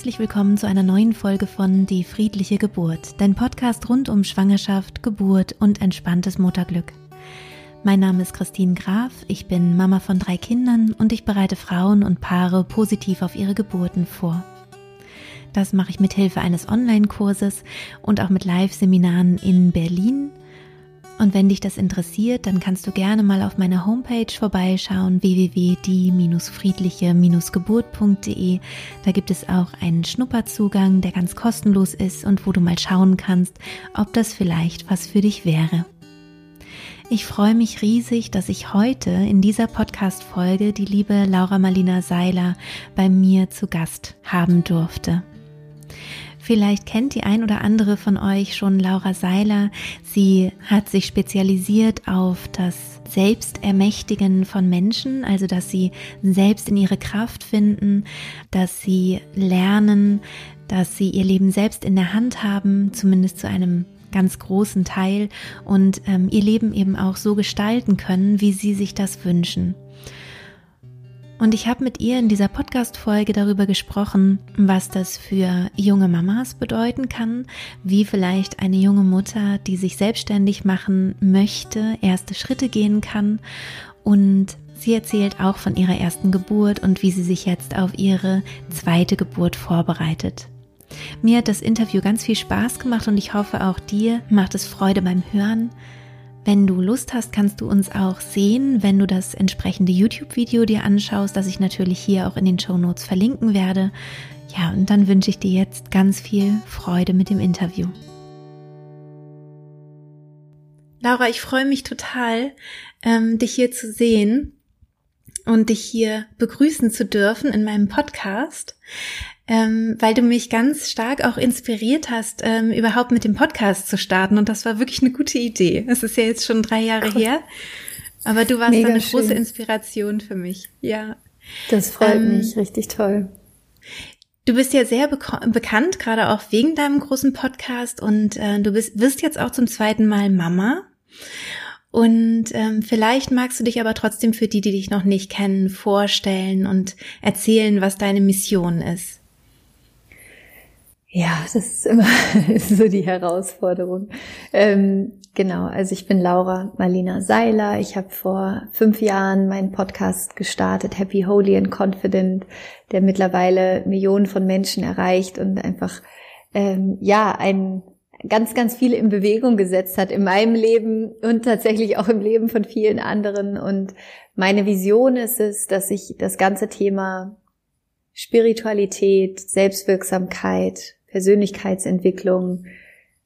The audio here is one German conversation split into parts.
herzlich willkommen zu einer neuen Folge von Die friedliche Geburt, dein Podcast rund um Schwangerschaft, Geburt und entspanntes Mutterglück. Mein Name ist Christine Graf, ich bin Mama von drei Kindern und ich bereite Frauen und Paare positiv auf ihre Geburten vor. Das mache ich mit Hilfe eines Online-Kurses und auch mit Live-Seminaren in Berlin, und wenn dich das interessiert, dann kannst du gerne mal auf meiner Homepage vorbeischauen, www.die-friedliche-geburt.de. Da gibt es auch einen Schnupperzugang, der ganz kostenlos ist und wo du mal schauen kannst, ob das vielleicht was für dich wäre. Ich freue mich riesig, dass ich heute in dieser Podcast-Folge die liebe Laura Marlina Seiler bei mir zu Gast haben durfte. Vielleicht kennt die ein oder andere von euch schon Laura Seiler. Sie hat sich spezialisiert auf das Selbstermächtigen von Menschen, also dass sie selbst in ihre Kraft finden, dass sie lernen, dass sie ihr Leben selbst in der Hand haben, zumindest zu einem ganz großen Teil und ähm, ihr Leben eben auch so gestalten können, wie sie sich das wünschen. Und ich habe mit ihr in dieser Podcast-Folge darüber gesprochen, was das für junge Mamas bedeuten kann, wie vielleicht eine junge Mutter, die sich selbstständig machen möchte, erste Schritte gehen kann. Und sie erzählt auch von ihrer ersten Geburt und wie sie sich jetzt auf ihre zweite Geburt vorbereitet. Mir hat das Interview ganz viel Spaß gemacht und ich hoffe auch dir macht es Freude beim Hören. Wenn du Lust hast, kannst du uns auch sehen, wenn du das entsprechende YouTube-Video dir anschaust, das ich natürlich hier auch in den Show Notes verlinken werde. Ja, und dann wünsche ich dir jetzt ganz viel Freude mit dem Interview. Laura, ich freue mich total, ähm, dich hier zu sehen und dich hier begrüßen zu dürfen in meinem Podcast ähm, weil du mich ganz stark auch inspiriert hast, ähm, überhaupt mit dem Podcast zu starten. Und das war wirklich eine gute Idee. Es ist ja jetzt schon drei Jahre cool. her. Aber du warst eine schön. große Inspiration für mich. Ja. Das freut ähm, mich, richtig toll. Du bist ja sehr bekannt, gerade auch wegen deinem großen Podcast und äh, du bist, wirst jetzt auch zum zweiten Mal Mama. Und ähm, vielleicht magst du dich aber trotzdem für die, die dich noch nicht kennen, vorstellen und erzählen, was deine Mission ist. Ja, das ist immer so die Herausforderung. Ähm, genau, also ich bin Laura Marlina Seiler. Ich habe vor fünf Jahren meinen Podcast gestartet, Happy, Holy and Confident, der mittlerweile Millionen von Menschen erreicht und einfach ähm, ja ein ganz, ganz viel in Bewegung gesetzt hat in meinem Leben und tatsächlich auch im Leben von vielen anderen. Und meine Vision ist es, dass ich das ganze Thema Spiritualität, Selbstwirksamkeit, Persönlichkeitsentwicklung,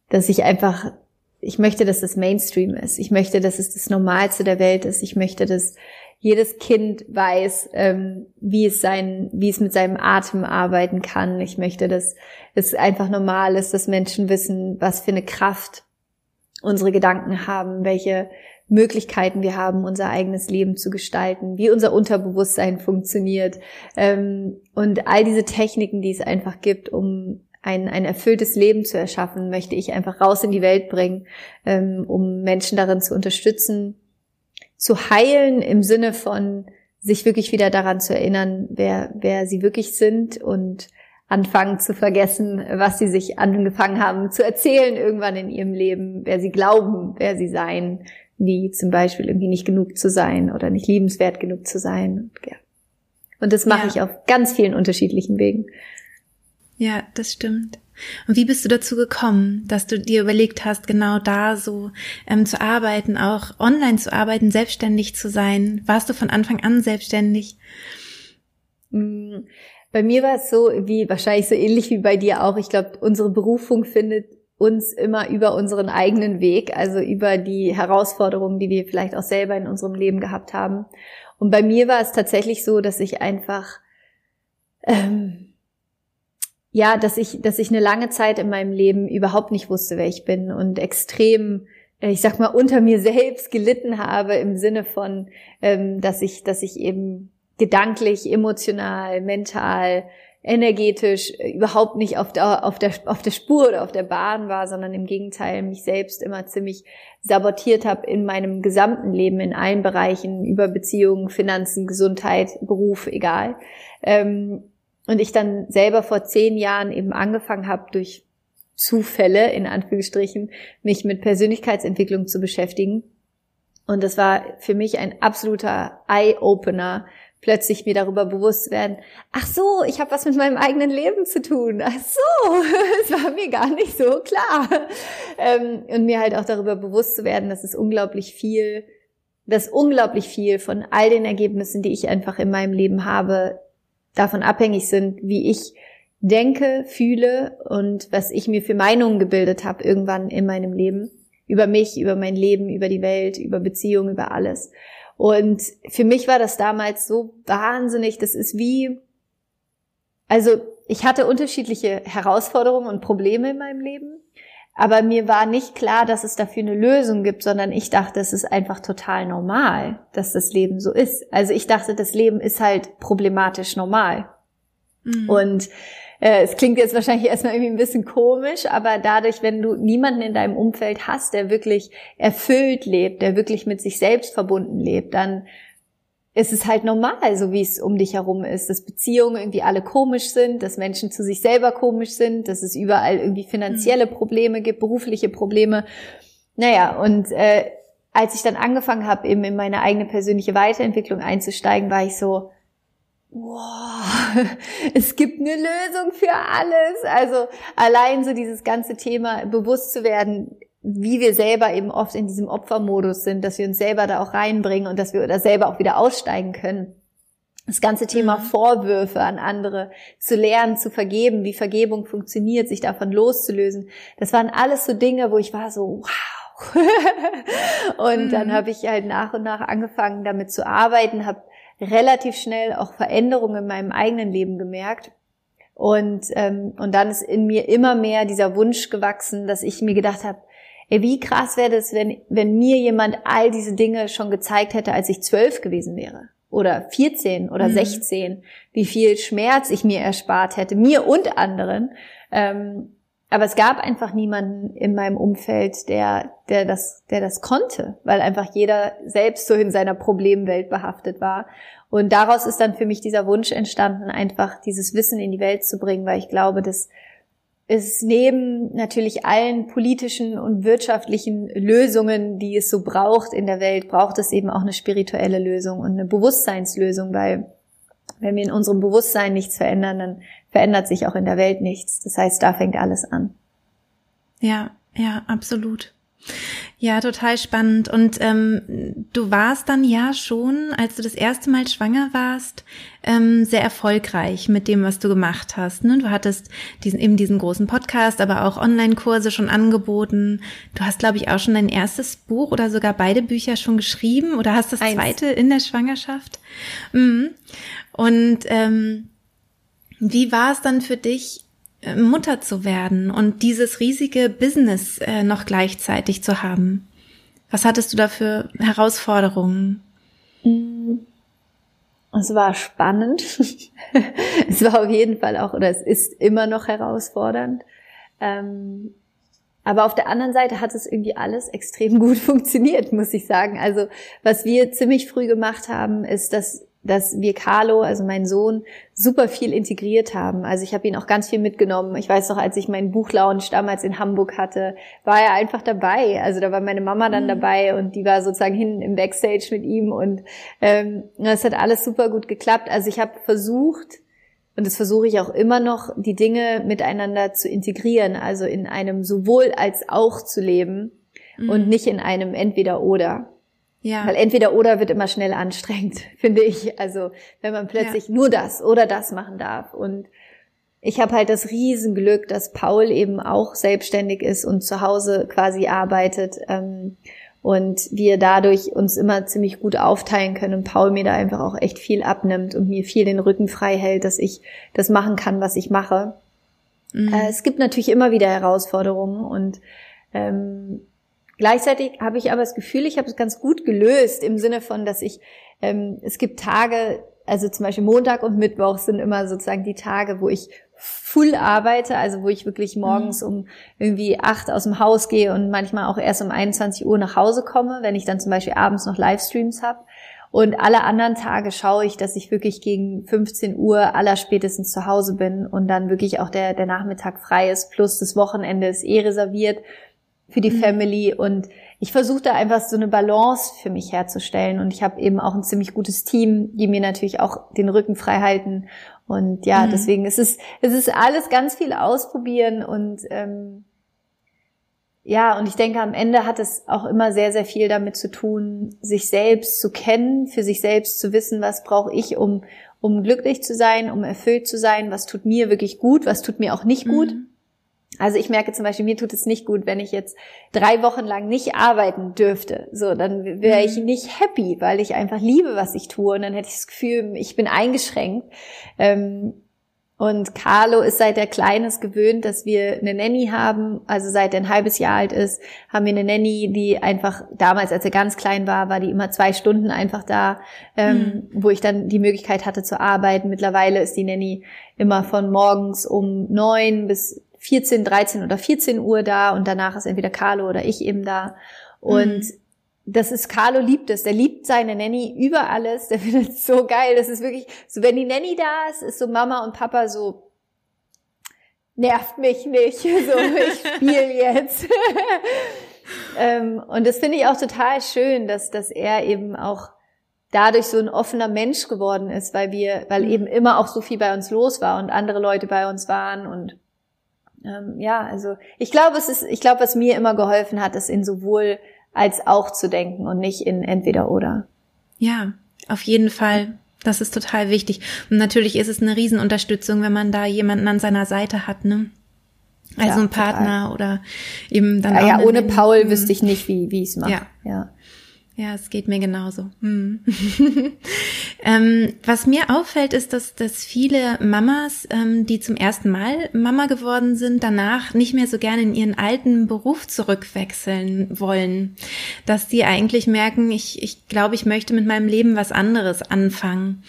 dass ich einfach, ich möchte, dass das Mainstream ist. Ich möchte, dass es das Normalste der Welt ist. Ich möchte, dass jedes Kind weiß, ähm, wie es sein, wie es mit seinem Atem arbeiten kann. Ich möchte, dass es einfach normal ist, dass Menschen wissen, was für eine Kraft unsere Gedanken haben, welche Möglichkeiten wir haben, unser eigenes Leben zu gestalten, wie unser Unterbewusstsein funktioniert ähm, und all diese Techniken, die es einfach gibt, um ein, ein erfülltes Leben zu erschaffen, möchte ich einfach raus in die Welt bringen, ähm, um Menschen darin zu unterstützen, zu heilen im Sinne von sich wirklich wieder daran zu erinnern, wer, wer sie wirklich sind und anfangen zu vergessen, was sie sich angefangen haben zu erzählen irgendwann in ihrem Leben, wer sie glauben, wer sie sein, wie zum Beispiel irgendwie nicht genug zu sein oder nicht liebenswert genug zu sein. Ja. Und das mache ja. ich auf ganz vielen unterschiedlichen Wegen. Ja, das stimmt. Und wie bist du dazu gekommen, dass du dir überlegt hast, genau da so ähm, zu arbeiten, auch online zu arbeiten, selbstständig zu sein? Warst du von Anfang an selbstständig? Mm, bei mir war es so, wie wahrscheinlich so ähnlich wie bei dir auch. Ich glaube, unsere Berufung findet uns immer über unseren eigenen Weg, also über die Herausforderungen, die wir vielleicht auch selber in unserem Leben gehabt haben. Und bei mir war es tatsächlich so, dass ich einfach ähm, ja, dass ich, dass ich eine lange Zeit in meinem Leben überhaupt nicht wusste, wer ich bin und extrem, äh, ich sag mal, unter mir selbst gelitten habe im Sinne von, ähm, dass ich, dass ich eben gedanklich, emotional, mental, energetisch äh, überhaupt nicht auf der, auf der, auf der Spur oder auf der Bahn war, sondern im Gegenteil mich selbst immer ziemlich sabotiert habe in meinem gesamten Leben, in allen Bereichen, über Beziehungen, Finanzen, Gesundheit, Beruf, egal. Ähm, und ich dann selber vor zehn Jahren eben angefangen habe, durch Zufälle, in Anführungsstrichen, mich mit Persönlichkeitsentwicklung zu beschäftigen. Und das war für mich ein absoluter Eye-Opener, plötzlich mir darüber bewusst werden, ach so, ich habe was mit meinem eigenen Leben zu tun. Ach so, es war mir gar nicht so klar. Ähm, und mir halt auch darüber bewusst zu werden, dass es unglaublich viel, dass unglaublich viel von all den Ergebnissen, die ich einfach in meinem Leben habe, davon abhängig sind, wie ich denke, fühle und was ich mir für Meinungen gebildet habe irgendwann in meinem Leben. Über mich, über mein Leben, über die Welt, über Beziehungen, über alles. Und für mich war das damals so wahnsinnig, das ist wie, also ich hatte unterschiedliche Herausforderungen und Probleme in meinem Leben, aber mir war nicht klar, dass es dafür eine Lösung gibt, sondern ich dachte, es ist einfach total normal, dass das Leben so ist. Also ich dachte, das Leben ist halt problematisch normal. Mhm. Und äh, es klingt jetzt wahrscheinlich erstmal irgendwie ein bisschen komisch, aber dadurch, wenn du niemanden in deinem Umfeld hast, der wirklich erfüllt lebt, der wirklich mit sich selbst verbunden lebt, dann ist es halt normal, so wie es um dich herum ist, dass Beziehungen irgendwie alle komisch sind, dass Menschen zu sich selber komisch sind, dass es überall irgendwie finanzielle mhm. Probleme gibt, berufliche Probleme. Naja, und äh, als ich dann angefangen habe, eben in meine eigene persönliche Weiterentwicklung einzusteigen, war ich so, wow, es gibt eine Lösung für alles. Also allein so dieses ganze Thema bewusst zu werden, wie wir selber eben oft in diesem Opfermodus sind, dass wir uns selber da auch reinbringen und dass wir da selber auch wieder aussteigen können. Das ganze Thema mhm. Vorwürfe an andere zu lernen, zu vergeben, wie Vergebung funktioniert, sich davon loszulösen. Das waren alles so Dinge, wo ich war so, wow. und mhm. dann habe ich halt nach und nach angefangen, damit zu arbeiten, habe relativ schnell auch Veränderungen in meinem eigenen Leben gemerkt. Und, ähm, und dann ist in mir immer mehr dieser Wunsch gewachsen, dass ich mir gedacht habe, ey, wie krass wäre das, wenn, wenn mir jemand all diese Dinge schon gezeigt hätte, als ich zwölf gewesen wäre. Oder 14 oder mhm. 16, wie viel Schmerz ich mir erspart hätte, mir und anderen. Ähm, aber es gab einfach niemanden in meinem Umfeld, der, der das, der das konnte, weil einfach jeder selbst so in seiner Problemwelt behaftet war. Und daraus ist dann für mich dieser Wunsch entstanden, einfach dieses Wissen in die Welt zu bringen, weil ich glaube, dass es neben natürlich allen politischen und wirtschaftlichen Lösungen, die es so braucht in der Welt, braucht es eben auch eine spirituelle Lösung und eine Bewusstseinslösung, weil wenn wir in unserem Bewusstsein nichts verändern, dann verändert sich auch in der Welt nichts. Das heißt, da fängt alles an. Ja, ja, absolut. Ja, total spannend. Und ähm, du warst dann ja schon, als du das erste Mal schwanger warst, ähm, sehr erfolgreich mit dem, was du gemacht hast. Ne? Du hattest diesen eben diesen großen Podcast, aber auch Online-Kurse schon angeboten. Du hast, glaube ich, auch schon dein erstes Buch oder sogar beide Bücher schon geschrieben oder hast das Eins. zweite in der Schwangerschaft. Mhm. Und ähm, wie war es dann für dich, Mutter zu werden und dieses riesige Business äh, noch gleichzeitig zu haben? Was hattest du da für Herausforderungen? Mm. Es war spannend. es war auf jeden Fall auch, oder es ist immer noch herausfordernd. Ähm, aber auf der anderen Seite hat es irgendwie alles extrem gut funktioniert, muss ich sagen. Also was wir ziemlich früh gemacht haben, ist, dass dass wir Carlo, also meinen Sohn, super viel integriert haben. Also ich habe ihn auch ganz viel mitgenommen. Ich weiß noch, als ich meinen Buchlaunch damals in Hamburg hatte, war er einfach dabei. Also da war meine Mama dann mhm. dabei und die war sozusagen hinten im Backstage mit ihm und ähm, das hat alles super gut geklappt. Also ich habe versucht, und das versuche ich auch immer noch, die Dinge miteinander zu integrieren, also in einem sowohl als auch zu leben mhm. und nicht in einem entweder oder. Ja. Weil entweder oder wird immer schnell anstrengend, finde ich. Also wenn man plötzlich ja. nur das oder das machen darf. Und ich habe halt das Riesenglück, dass Paul eben auch selbstständig ist und zu Hause quasi arbeitet. Ähm, und wir dadurch uns immer ziemlich gut aufteilen können und Paul mir da einfach auch echt viel abnimmt und mir viel den Rücken frei hält, dass ich das machen kann, was ich mache. Mhm. Äh, es gibt natürlich immer wieder Herausforderungen und ähm, Gleichzeitig habe ich aber das Gefühl, ich habe es ganz gut gelöst im Sinne von, dass ich, ähm, es gibt Tage, also zum Beispiel Montag und Mittwoch sind immer sozusagen die Tage, wo ich full arbeite, also wo ich wirklich morgens mhm. um irgendwie acht aus dem Haus gehe und manchmal auch erst um 21 Uhr nach Hause komme, wenn ich dann zum Beispiel abends noch Livestreams habe. Und alle anderen Tage schaue ich, dass ich wirklich gegen 15 Uhr aller spätestens zu Hause bin und dann wirklich auch der, der Nachmittag frei ist, plus das Wochenende ist eh reserviert für die mhm. Family und ich versuche da einfach so eine Balance für mich herzustellen und ich habe eben auch ein ziemlich gutes Team, die mir natürlich auch den Rücken frei halten und ja, mhm. deswegen ist es es ist alles ganz viel ausprobieren und ähm, ja, und ich denke, am Ende hat es auch immer sehr, sehr viel damit zu tun, sich selbst zu kennen, für sich selbst zu wissen, was brauche ich, um, um glücklich zu sein, um erfüllt zu sein, was tut mir wirklich gut, was tut mir auch nicht gut. Mhm. Also ich merke zum Beispiel, mir tut es nicht gut, wenn ich jetzt drei Wochen lang nicht arbeiten dürfte. So, dann wäre ich mhm. nicht happy, weil ich einfach liebe, was ich tue. Und dann hätte ich das Gefühl, ich bin eingeschränkt. Ähm, und Carlo ist seit er klein ist gewöhnt, dass wir eine Nanny haben. Also seit er ein halbes Jahr alt ist, haben wir eine Nanny, die einfach damals, als er ganz klein war, war die immer zwei Stunden einfach da, ähm, mhm. wo ich dann die Möglichkeit hatte zu arbeiten. Mittlerweile ist die Nanny immer von morgens um neun bis 14, 13 oder 14 Uhr da und danach ist entweder Carlo oder ich eben da. Und mhm. das ist, Carlo liebt es. Der liebt seine Nanny über alles. Der findet es so geil. Das ist wirklich, so wenn die Nanny da ist, ist so Mama und Papa so, nervt mich nicht. So, ich spiele jetzt. ähm, und das finde ich auch total schön, dass, dass er eben auch dadurch so ein offener Mensch geworden ist, weil wir, weil mhm. eben immer auch so viel bei uns los war und andere Leute bei uns waren und ähm, ja, also ich glaube, es ist, ich glaube, was mir immer geholfen hat, ist in sowohl als auch zu denken und nicht in entweder oder. Ja, auf jeden Fall. Das ist total wichtig. Und natürlich ist es eine Riesenunterstützung, wenn man da jemanden an seiner Seite hat, ne? Also ja, ein Partner total. oder eben dann. Ja, auch ja ohne Paul wüsste ich nicht, wie, wie ich es mache. Ja. ja. Ja, es geht mir genauso. Hm. ähm, was mir auffällt, ist, dass, dass viele Mamas, ähm, die zum ersten Mal Mama geworden sind, danach nicht mehr so gerne in ihren alten Beruf zurückwechseln wollen. Dass die eigentlich merken, ich, ich glaube, ich möchte mit meinem Leben was anderes anfangen.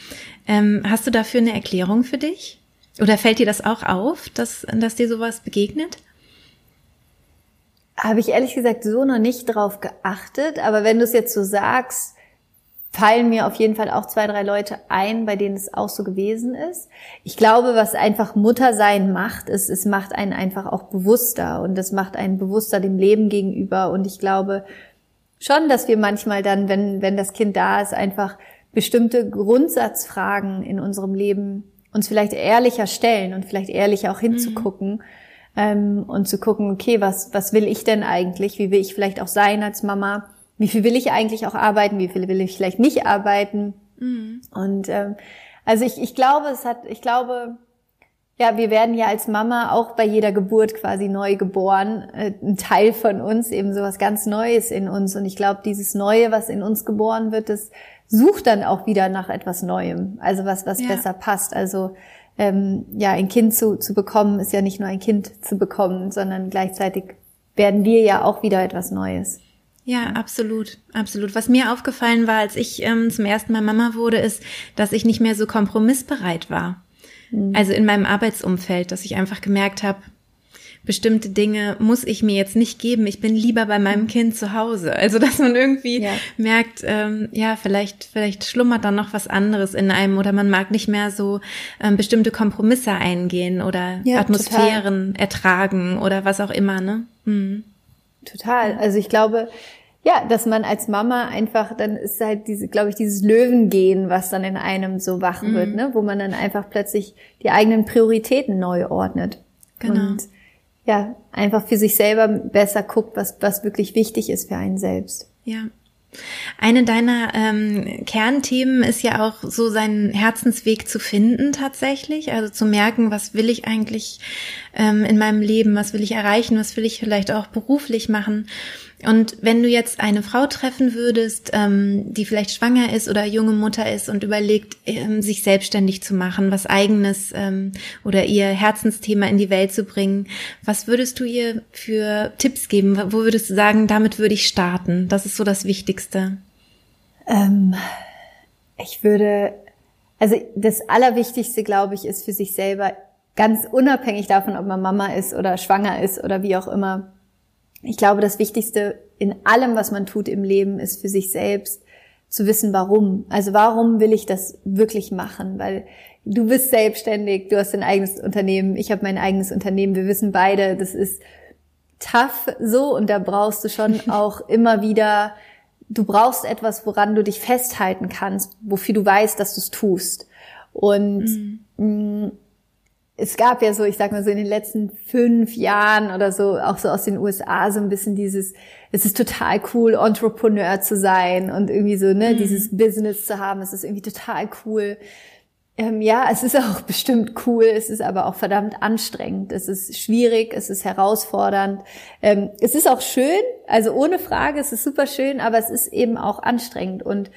Ähm, hast du dafür eine Erklärung für dich? Oder fällt dir das auch auf, dass, dass dir sowas begegnet? Habe ich ehrlich gesagt so noch nicht drauf geachtet, aber wenn du es jetzt so sagst, fallen mir auf jeden Fall auch zwei, drei Leute ein, bei denen es auch so gewesen ist. Ich glaube, was einfach Muttersein macht, ist, es macht einen einfach auch bewusster und es macht einen bewusster dem Leben gegenüber und ich glaube schon, dass wir manchmal dann, wenn, wenn das Kind da ist, einfach bestimmte Grundsatzfragen in unserem Leben uns vielleicht ehrlicher stellen und vielleicht ehrlicher auch hinzugucken. Mhm ähm, und zu gucken, okay, was, was will ich denn eigentlich? Wie will ich vielleicht auch sein als Mama? Wie viel will ich eigentlich auch arbeiten? Wie viel will ich vielleicht nicht arbeiten? Mhm. Und ähm, also ich, ich glaube, es hat, ich glaube, ja, wir werden ja als Mama auch bei jeder Geburt quasi neu geboren. Äh, ein Teil von uns, eben so was ganz Neues in uns. Und ich glaube, dieses Neue, was in uns geboren wird, das sucht dann auch wieder nach etwas Neuem. Also was, was ja. besser passt. Also ähm, ja, ein Kind zu, zu bekommen, ist ja nicht nur ein Kind zu bekommen, sondern gleichzeitig werden wir ja auch wieder etwas Neues. Ja, absolut, absolut. Was mir aufgefallen war, als ich ähm, zum ersten Mal Mama wurde, ist, dass ich nicht mehr so kompromissbereit war. Mhm. Also in meinem Arbeitsumfeld, dass ich einfach gemerkt habe, bestimmte Dinge muss ich mir jetzt nicht geben. Ich bin lieber bei meinem Kind zu Hause. Also dass man irgendwie ja. merkt, ähm, ja, vielleicht, vielleicht schlummert dann noch was anderes in einem oder man mag nicht mehr so ähm, bestimmte Kompromisse eingehen oder ja, Atmosphären total. ertragen oder was auch immer, ne? Mhm. Total. Also ich glaube, ja, dass man als Mama einfach, dann ist halt diese, glaube ich, dieses Löwengehen, was dann in einem so wach mhm. wird, ne, wo man dann einfach plötzlich die eigenen Prioritäten neu ordnet. Genau. Und ja, einfach für sich selber besser guckt, was, was wirklich wichtig ist für einen selbst. Ja. Eine deiner ähm, Kernthemen ist ja auch so seinen Herzensweg zu finden tatsächlich, also zu merken, was will ich eigentlich ähm, in meinem Leben, was will ich erreichen, was will ich vielleicht auch beruflich machen. Und wenn du jetzt eine Frau treffen würdest, ähm, die vielleicht schwanger ist oder junge Mutter ist und überlegt, ähm, sich selbstständig zu machen, was eigenes ähm, oder ihr Herzensthema in die Welt zu bringen, was würdest du ihr für Tipps geben? Wo würdest du sagen, damit würde ich starten? Das ist so das Wichtigste. Ähm, ich würde, also das Allerwichtigste, glaube ich, ist für sich selber ganz unabhängig davon, ob man Mama ist oder schwanger ist oder wie auch immer ich glaube, das Wichtigste in allem, was man tut im Leben, ist für sich selbst zu wissen, warum. Also warum will ich das wirklich machen? Weil du bist selbstständig, du hast dein eigenes Unternehmen, ich habe mein eigenes Unternehmen. Wir wissen beide, das ist tough so und da brauchst du schon auch immer wieder, du brauchst etwas, woran du dich festhalten kannst, wofür du weißt, dass du es tust. Und mhm. Es gab ja so, ich sag mal so in den letzten fünf Jahren oder so, auch so aus den USA so ein bisschen dieses, es ist total cool, Entrepreneur zu sein und irgendwie so, ne, mhm. dieses Business zu haben, es ist irgendwie total cool. Ähm, ja, es ist auch bestimmt cool, es ist aber auch verdammt anstrengend, es ist schwierig, es ist herausfordernd. Ähm, es ist auch schön, also ohne Frage, es ist super schön, aber es ist eben auch anstrengend und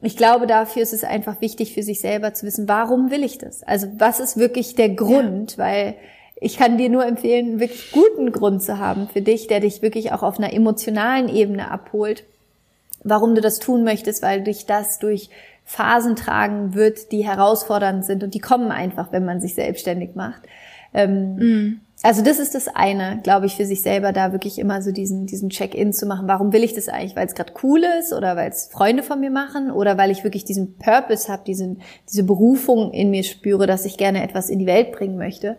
ich glaube, dafür ist es einfach wichtig für sich selber zu wissen, warum will ich das? Also was ist wirklich der Grund? Ja. Weil ich kann dir nur empfehlen, einen wirklich guten Grund zu haben für dich, der dich wirklich auch auf einer emotionalen Ebene abholt, warum du das tun möchtest, weil dich das durch Phasen tragen wird, die herausfordernd sind und die kommen einfach, wenn man sich selbstständig macht. Ähm, mm. Also das ist das eine, glaube ich, für sich selber da wirklich immer so diesen, diesen Check-in zu machen. Warum will ich das eigentlich? Weil es gerade cool ist oder weil es Freunde von mir machen oder weil ich wirklich diesen Purpose habe, diesen, diese Berufung in mir spüre, dass ich gerne etwas in die Welt bringen möchte.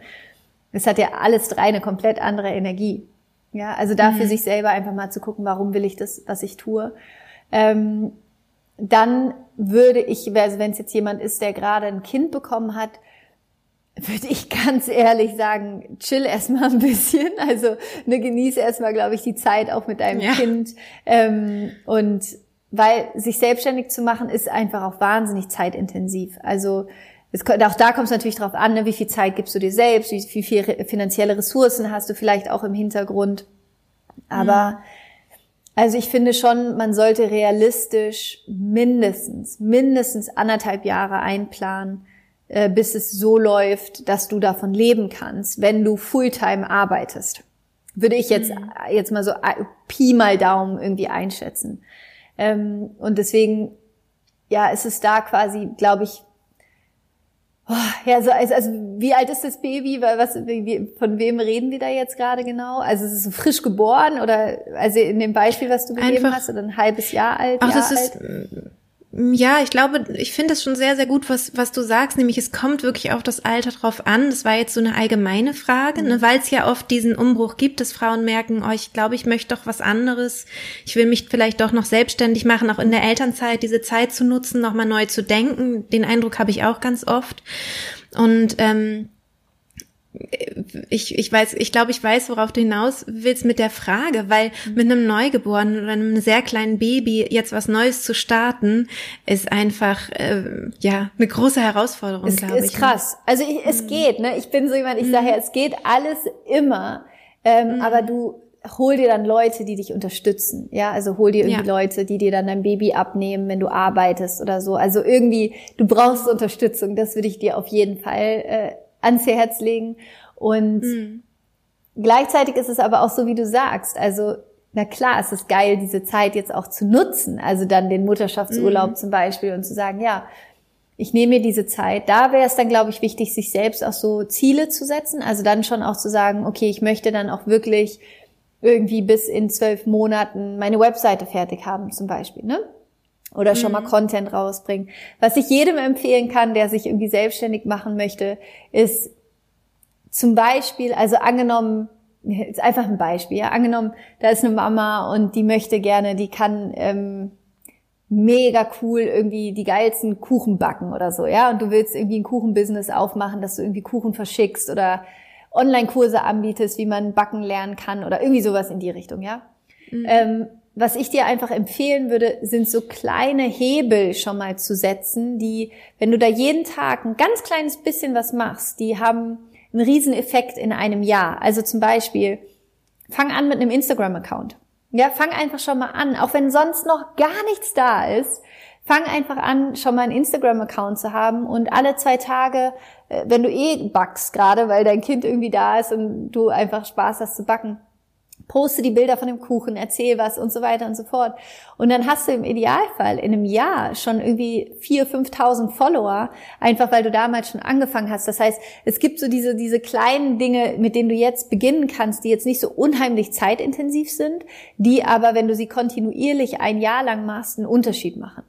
Es hat ja alles drei eine komplett andere Energie. Ja, also da für mhm. sich selber einfach mal zu gucken, warum will ich das, was ich tue. Ähm, dann würde ich, also wenn es jetzt jemand ist, der gerade ein Kind bekommen hat, würde ich ganz ehrlich sagen, chill erstmal ein bisschen. Also ne, genieße erstmal, glaube ich, die Zeit auch mit deinem ja. Kind. Ähm, und weil sich selbstständig zu machen, ist einfach auch wahnsinnig zeitintensiv. Also es, auch da kommt es natürlich drauf an, ne, wie viel Zeit gibst du dir selbst, wie, wie viel finanzielle Ressourcen hast du vielleicht auch im Hintergrund. Aber mhm. Also ich finde schon, man sollte realistisch mindestens, mindestens anderthalb Jahre einplanen, bis es so läuft, dass du davon leben kannst, wenn du Fulltime arbeitest. Würde ich jetzt, mhm. jetzt mal so äh, Pi mal Daumen irgendwie einschätzen. Ähm, und deswegen, ja, ist es da quasi, glaube ich, Oh, ja, so, also, also wie alt ist das Baby? Was, wie, von wem reden wir da jetzt gerade genau? Also ist es so frisch geboren oder also in dem Beispiel, was du gegeben Einfach, hast, oder ein halbes Jahr alt? Ach, Jahr das ist, alt? Ja, ich glaube, ich finde es schon sehr, sehr gut, was, was du sagst, nämlich es kommt wirklich auf das Alter drauf an. Das war jetzt so eine allgemeine Frage, ne, mhm. ne, weil es ja oft diesen Umbruch gibt, dass Frauen merken, oh, ich glaube, ich möchte doch was anderes. Ich will mich vielleicht doch noch selbstständig machen, auch in der Elternzeit diese Zeit zu nutzen, nochmal neu zu denken. Den Eindruck habe ich auch ganz oft. Und ähm, ich, ich weiß, ich glaube, ich weiß, worauf du hinaus willst mit der Frage, weil mhm. mit einem Neugeborenen oder einem sehr kleinen Baby jetzt was Neues zu starten, ist einfach äh, ja eine große Herausforderung, glaube ich. Ist ne? krass. Also ich, es mhm. geht, ne? Ich bin so jemand, ich mhm. sage ja, es geht alles immer, ähm, mhm. aber du hol dir dann Leute, die dich unterstützen. Ja, also hol dir irgendwie ja. Leute, die dir dann dein Baby abnehmen, wenn du arbeitest oder so. Also irgendwie, du brauchst Unterstützung. Das würde ich dir auf jeden Fall äh, ans Herz legen. Und mhm. gleichzeitig ist es aber auch so, wie du sagst. Also, na klar, es ist geil, diese Zeit jetzt auch zu nutzen. Also dann den Mutterschaftsurlaub mhm. zum Beispiel und zu sagen, ja, ich nehme mir diese Zeit. Da wäre es dann, glaube ich, wichtig, sich selbst auch so Ziele zu setzen. Also dann schon auch zu sagen, okay, ich möchte dann auch wirklich irgendwie bis in zwölf Monaten meine Webseite fertig haben, zum Beispiel, ne? Oder schon mhm. mal Content rausbringen. Was ich jedem empfehlen kann, der sich irgendwie selbstständig machen möchte, ist zum Beispiel, also angenommen, ist einfach ein Beispiel, ja, angenommen, da ist eine Mama und die möchte gerne, die kann ähm, mega cool irgendwie die geilsten Kuchen backen oder so, ja, und du willst irgendwie ein Kuchenbusiness aufmachen, dass du irgendwie Kuchen verschickst oder Online-Kurse anbietest, wie man backen lernen kann oder irgendwie sowas in die Richtung, ja. Mhm. Ähm, was ich dir einfach empfehlen würde, sind so kleine Hebel schon mal zu setzen, die, wenn du da jeden Tag ein ganz kleines bisschen was machst, die haben einen riesen Effekt in einem Jahr. Also zum Beispiel, fang an mit einem Instagram-Account. Ja, fang einfach schon mal an, auch wenn sonst noch gar nichts da ist. Fang einfach an, schon mal einen Instagram-Account zu haben und alle zwei Tage, äh, wenn du eh backst gerade, weil dein Kind irgendwie da ist und du einfach Spaß hast zu backen, poste die Bilder von dem Kuchen, erzähl was und so weiter und so fort. Und dann hast du im Idealfall in einem Jahr schon irgendwie 4.000, 5.000 Follower, einfach weil du damals schon angefangen hast. Das heißt, es gibt so diese, diese kleinen Dinge, mit denen du jetzt beginnen kannst, die jetzt nicht so unheimlich zeitintensiv sind, die aber, wenn du sie kontinuierlich ein Jahr lang machst, einen Unterschied machen.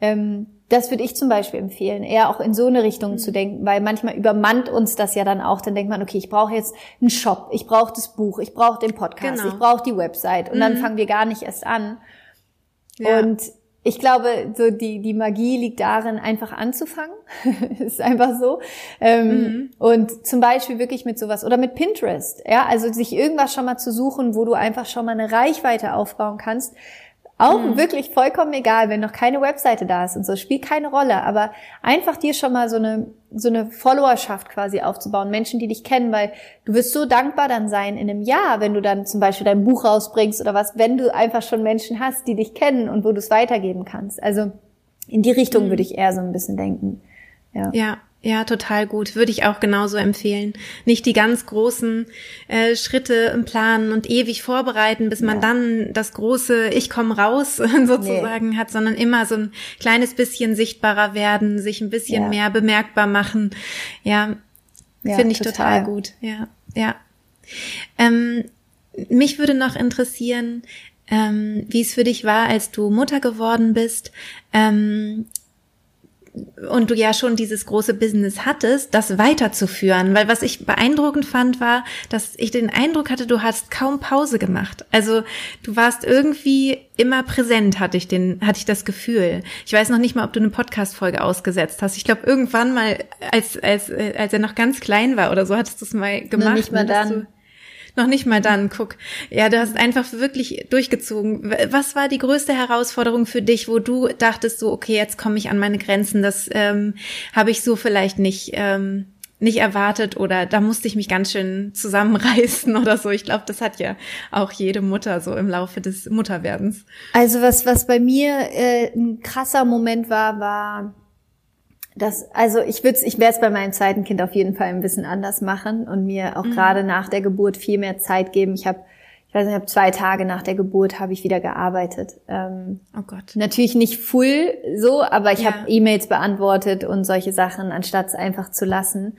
Ähm, das würde ich zum Beispiel empfehlen, eher auch in so eine Richtung mhm. zu denken, weil manchmal übermannt uns das ja dann auch. Dann denkt man, okay, ich brauche jetzt einen Shop, ich brauche das Buch, ich brauche den Podcast, genau. ich brauche die Website und mhm. dann fangen wir gar nicht erst an. Ja. Und ich glaube, so die, die Magie liegt darin, einfach anzufangen. ist einfach so. Ähm, mhm. Und zum Beispiel wirklich mit sowas oder mit Pinterest. Ja, also sich irgendwas schon mal zu suchen, wo du einfach schon mal eine Reichweite aufbauen kannst, auch mhm. wirklich vollkommen egal, wenn noch keine Webseite da ist und so, spielt keine Rolle. Aber einfach dir schon mal so eine, so eine Followerschaft quasi aufzubauen, Menschen, die dich kennen, weil du wirst so dankbar dann sein in einem Jahr, wenn du dann zum Beispiel dein Buch rausbringst oder was, wenn du einfach schon Menschen hast, die dich kennen und wo du es weitergeben kannst. Also in die Richtung mhm. würde ich eher so ein bisschen denken. Ja. ja. Ja, total gut. Würde ich auch genauso empfehlen. Nicht die ganz großen äh, Schritte planen und ewig vorbereiten, bis man ja. dann das große Ich komme raus sozusagen nee. hat, sondern immer so ein kleines bisschen sichtbarer werden, sich ein bisschen ja. mehr bemerkbar machen. Ja, ja finde ich total. total. gut. Ja, ja. Ähm, mich würde noch interessieren, ähm, wie es für dich war, als du Mutter geworden bist. Ähm, und du ja schon dieses große Business hattest, das weiterzuführen. Weil was ich beeindruckend fand, war, dass ich den Eindruck hatte, du hast kaum Pause gemacht. Also du warst irgendwie immer präsent, hatte ich den, hatte ich das Gefühl. Ich weiß noch nicht mal, ob du eine Podcast-Folge ausgesetzt hast. Ich glaube, irgendwann mal, als, als, als er noch ganz klein war oder so, hattest du es mal gemacht. Nicht mal dann. Noch nicht mal dann, guck. Ja, du hast einfach wirklich durchgezogen. Was war die größte Herausforderung für dich, wo du dachtest so, okay, jetzt komme ich an meine Grenzen, das ähm, habe ich so vielleicht nicht, ähm, nicht erwartet oder da musste ich mich ganz schön zusammenreißen oder so. Ich glaube, das hat ja auch jede Mutter so im Laufe des Mutterwerdens. Also was, was bei mir äh, ein krasser Moment war, war das, also ich würde ich werde es bei meinem zweiten Kind auf jeden Fall ein bisschen anders machen und mir auch mhm. gerade nach der Geburt viel mehr Zeit geben. Ich habe, ich weiß nicht, ich habe zwei Tage nach der Geburt habe ich wieder gearbeitet. Ähm, oh Gott. Natürlich nicht full so, aber ich ja. habe E-Mails beantwortet und solche Sachen, anstatt es einfach zu lassen.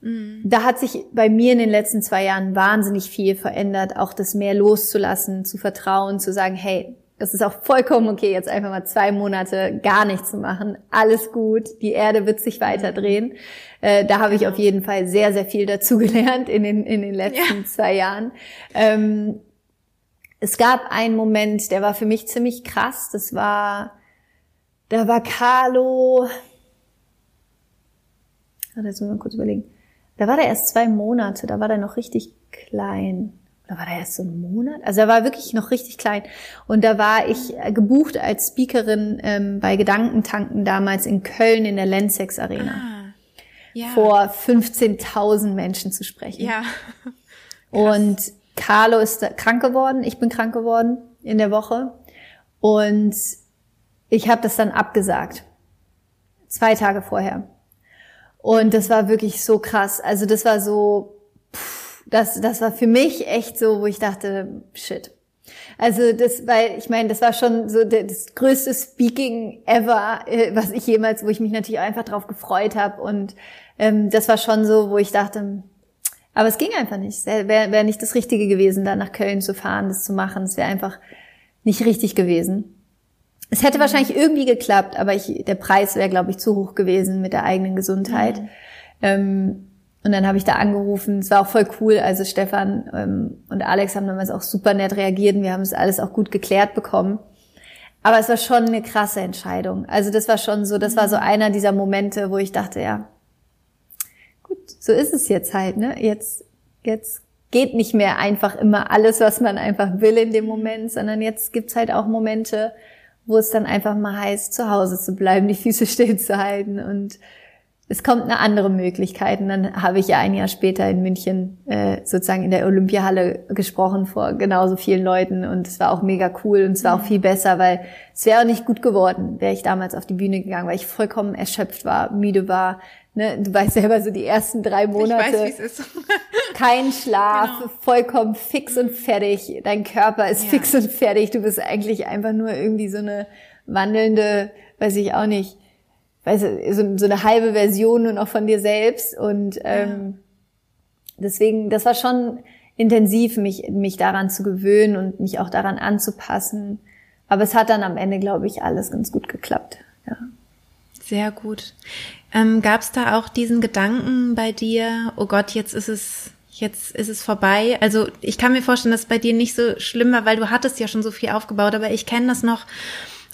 Mhm. Da hat sich bei mir in den letzten zwei Jahren wahnsinnig viel verändert, auch das mehr loszulassen, zu vertrauen, zu sagen, hey, es ist auch vollkommen okay, jetzt einfach mal zwei Monate gar nichts zu machen. Alles gut, die Erde wird sich weiter drehen. Äh, da habe ich auf jeden Fall sehr, sehr viel dazugelernt in den, in den letzten ja. zwei Jahren. Ähm, es gab einen Moment, der war für mich ziemlich krass. Das war, da war Carlo, jetzt muss man kurz überlegen. Da war der erst zwei Monate, da war der noch richtig klein da war der erst so ein Monat. Also er war wirklich noch richtig klein. Und da war ich gebucht als Speakerin ähm, bei Gedankentanken damals in Köln in der Lensex Arena. Ah, ja. Vor 15.000 Menschen zu sprechen. Ja. Und Carlo ist krank geworden. Ich bin krank geworden in der Woche. Und ich habe das dann abgesagt. Zwei Tage vorher. Und das war wirklich so krass. Also das war so, das, das war für mich echt so, wo ich dachte, shit. Also das, weil ich meine, das war schon so das größte Speaking ever, äh, was ich jemals, wo ich mich natürlich einfach drauf gefreut habe. Und ähm, das war schon so, wo ich dachte, aber es ging einfach nicht. Es wäre wär nicht das Richtige gewesen, da nach Köln zu fahren, das zu machen. Es wäre einfach nicht richtig gewesen. Es hätte wahrscheinlich irgendwie geklappt, aber ich, der Preis wäre, glaube ich, zu hoch gewesen mit der eigenen Gesundheit. Mhm. Ähm, und dann habe ich da angerufen. Es war auch voll cool. Also Stefan ähm, und Alex haben damals auch super nett reagiert und wir haben es alles auch gut geklärt bekommen. Aber es war schon eine krasse Entscheidung. Also das war schon so, das war so einer dieser Momente, wo ich dachte, ja, gut, so ist es jetzt halt, ne? Jetzt, jetzt geht nicht mehr einfach immer alles, was man einfach will in dem Moment, sondern jetzt gibt's halt auch Momente, wo es dann einfach mal heißt, zu Hause zu bleiben, die Füße stillzuhalten und es kommt eine andere Möglichkeit. Und dann habe ich ja ein Jahr später in München äh, sozusagen in der Olympiahalle gesprochen vor genauso vielen Leuten und es war auch mega cool und es war auch viel besser, weil es wäre auch nicht gut geworden, wäre ich damals auf die Bühne gegangen, weil ich vollkommen erschöpft war, müde war. Ne? Du weißt selber so die ersten drei Monate. Ich weiß, kein Schlaf, genau. vollkommen fix und fertig. Dein Körper ist ja. fix und fertig. Du bist eigentlich einfach nur irgendwie so eine wandelnde, weiß ich auch nicht, weißt du, so, so eine halbe Version nur noch von dir selbst. Und ähm, deswegen, das war schon intensiv, mich, mich daran zu gewöhnen und mich auch daran anzupassen, aber es hat dann am Ende, glaube ich, alles ganz gut geklappt. Ja. Sehr gut. Ähm, Gab es da auch diesen Gedanken bei dir, oh Gott, jetzt ist es, jetzt ist es vorbei? Also ich kann mir vorstellen, dass es bei dir nicht so schlimm war, weil du hattest ja schon so viel aufgebaut, aber ich kenne das noch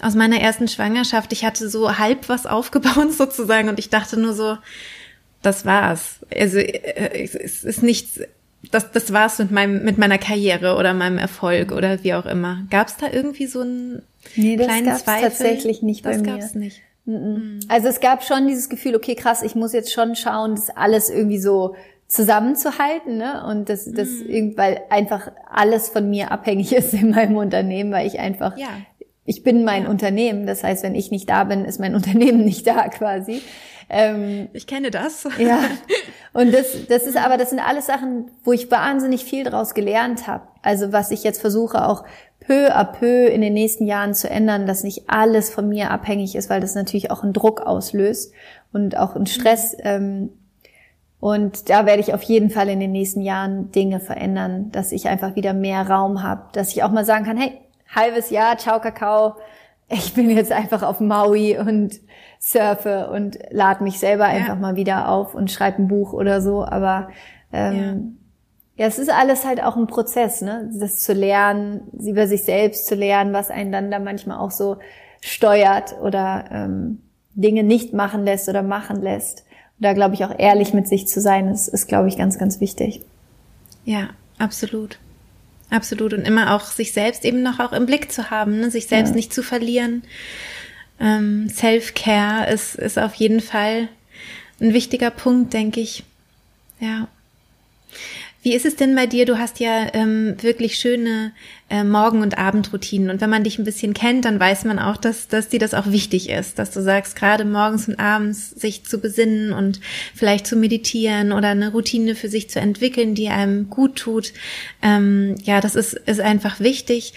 aus meiner ersten Schwangerschaft. Ich hatte so halb was aufgebaut sozusagen und ich dachte nur so, das war's. Also äh, es ist nichts, das, das war's mit meinem, mit meiner Karriere oder meinem Erfolg oder wie auch immer. Gab es da irgendwie so einen nee, das kleinen gab's Zweifel? tatsächlich nicht das bei mir. gab's nicht. Mhm. Also es gab schon dieses Gefühl, okay, krass, ich muss jetzt schon schauen, das alles irgendwie so zusammenzuhalten, ne? Und das, das, mhm. weil einfach alles von mir abhängig ist in meinem Unternehmen, weil ich einfach, ja. Ich bin mein. Unternehmen. Das heißt, wenn ich nicht da bin, ist mein Unternehmen nicht da quasi. Ähm, ich kenne das. Ja. Und das, das ist aber, das sind alles Sachen, wo ich wahnsinnig viel draus gelernt habe. Also was ich jetzt versuche auch peu à peu in den nächsten Jahren zu ändern, dass nicht alles von mir abhängig ist, weil das natürlich auch einen Druck auslöst und auch einen Stress. Ähm, und da werde ich auf jeden Fall in den nächsten Jahren Dinge verändern, dass ich einfach wieder mehr Raum habe, dass ich auch mal sagen kann, hey, halbes Jahr, ciao Kakao, ich bin jetzt einfach auf Maui und surfe und lade mich selber ja. einfach mal wieder auf und schreibe ein Buch oder so. Aber ähm, ja, es ist alles halt auch ein Prozess, ne? Das zu lernen, über sich selbst zu lernen, was einen dann da manchmal auch so steuert oder ähm, Dinge nicht machen lässt oder machen lässt. Und da glaube ich auch ehrlich mit sich zu sein, ist, ist glaube ich, ganz, ganz wichtig. Ja, absolut. Absolut. Und immer auch sich selbst eben noch auch im Blick zu haben, ne? sich selbst ja. nicht zu verlieren. Ähm, Self-Care ist, ist auf jeden Fall ein wichtiger Punkt, denke ich. Ja. Wie ist es denn bei dir? Du hast ja ähm, wirklich schöne äh, Morgen- und Abendroutinen. Und wenn man dich ein bisschen kennt, dann weiß man auch, dass, dass dir das auch wichtig ist, dass du sagst, gerade morgens und abends sich zu besinnen und vielleicht zu meditieren oder eine Routine für sich zu entwickeln, die einem gut tut. Ähm, ja, das ist, ist einfach wichtig.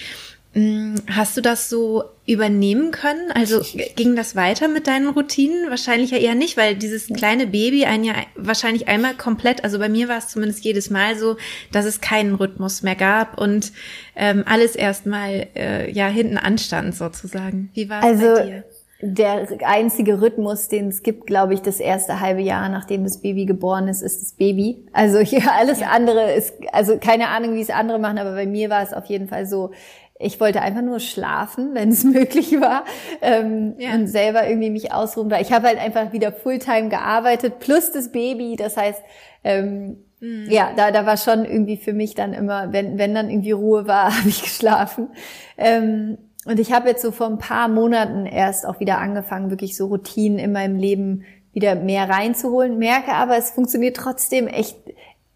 Mm, hast du das so übernehmen können? Also ging das weiter mit deinen Routinen? Wahrscheinlich ja eher nicht, weil dieses kleine Baby ein ja wahrscheinlich einmal komplett, also bei mir war es zumindest jedes Mal so, dass es keinen Rhythmus mehr gab und ähm, alles erstmal äh, ja hinten anstand sozusagen. Wie war es also, bei dir? Der einzige Rhythmus, den es gibt, glaube ich, das erste halbe Jahr, nachdem das Baby geboren ist, ist das Baby. Also hier alles ja. andere ist, also keine Ahnung, wie es andere machen, aber bei mir war es auf jeden Fall so, ich wollte einfach nur schlafen, wenn es möglich war ähm, ja. und selber irgendwie mich ausruhen. Weil ich habe halt einfach wieder Fulltime gearbeitet plus das Baby. Das heißt, ähm, mhm. ja, da, da war schon irgendwie für mich dann immer, wenn, wenn dann irgendwie Ruhe war, habe ich geschlafen. Ähm, und ich habe jetzt so vor ein paar Monaten erst auch wieder angefangen, wirklich so Routinen in meinem Leben wieder mehr reinzuholen. Merke aber, es funktioniert trotzdem echt